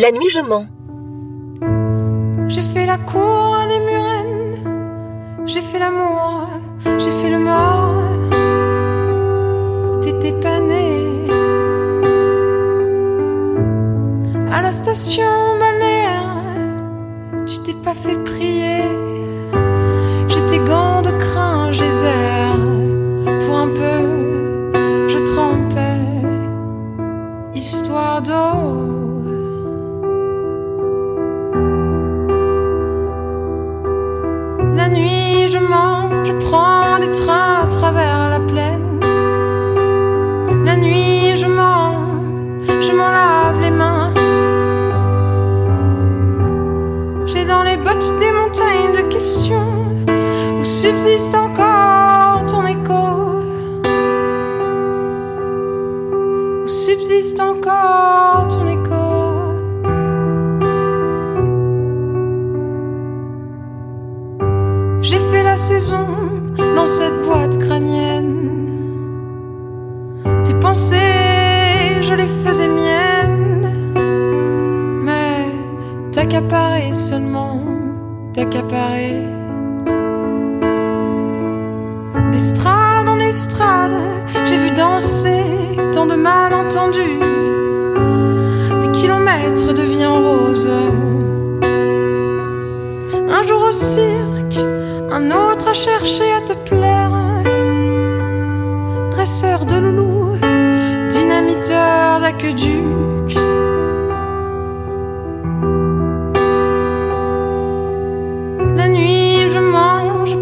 La nuit, je mens. J'ai fait la cour à des murennes. J'ai fait l'amour, j'ai fait le mort. T'étais pas né. À la station balnéaire, tu t'es pas fait prier. De questions où subsiste encore ton écho. Où subsiste encore ton écho. J'ai fait la saison dans cette boîte crânienne. Tes pensées, je les faisais miennes. Mais t'accaparer seulement, t'accaparer. D'estrade en estrade, j'ai vu danser tant de malentendus. Des kilomètres de vie en rose. Un jour au cirque, un autre à chercher à te plaire. Dresseur de loulou, dynamiteur d'aqueduc.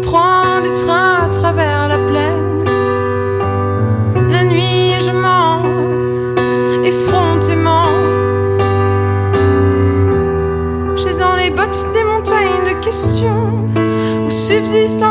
Prends des trains à travers la plaine. La nuit, je mens, effrontément. J'ai dans les bottes des montagnes de questions où subsiste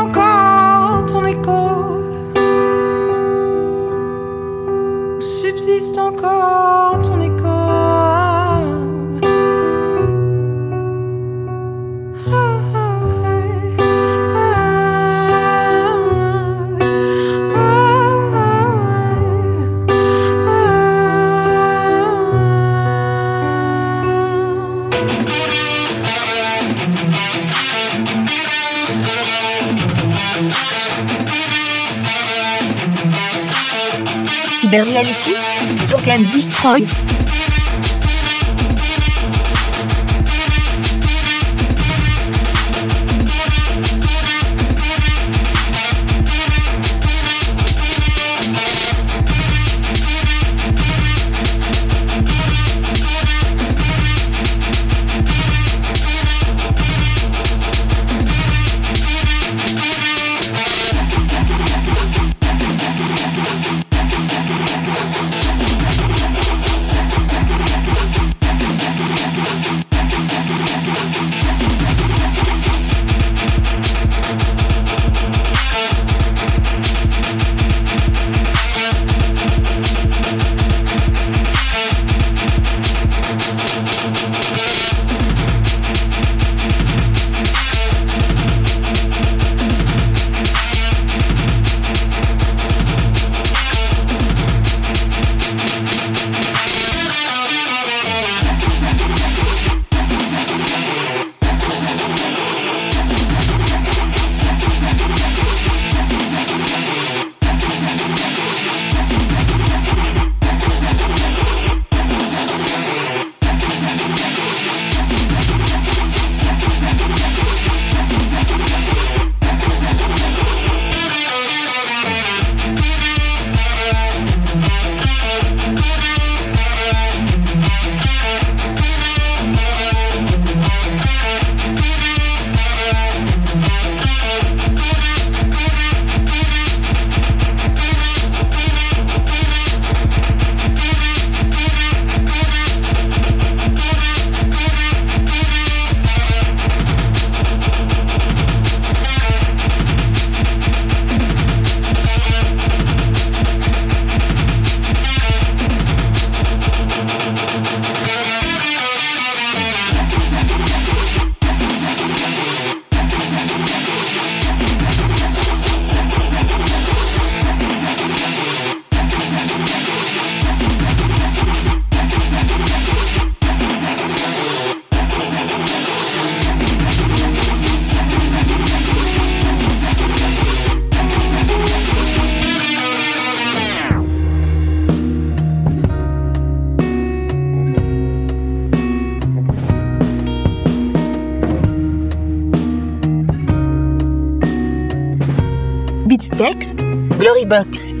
Cyber-reality. Talk and destroy. Books.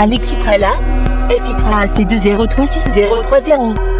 Alexis Prala, FI3AC203630.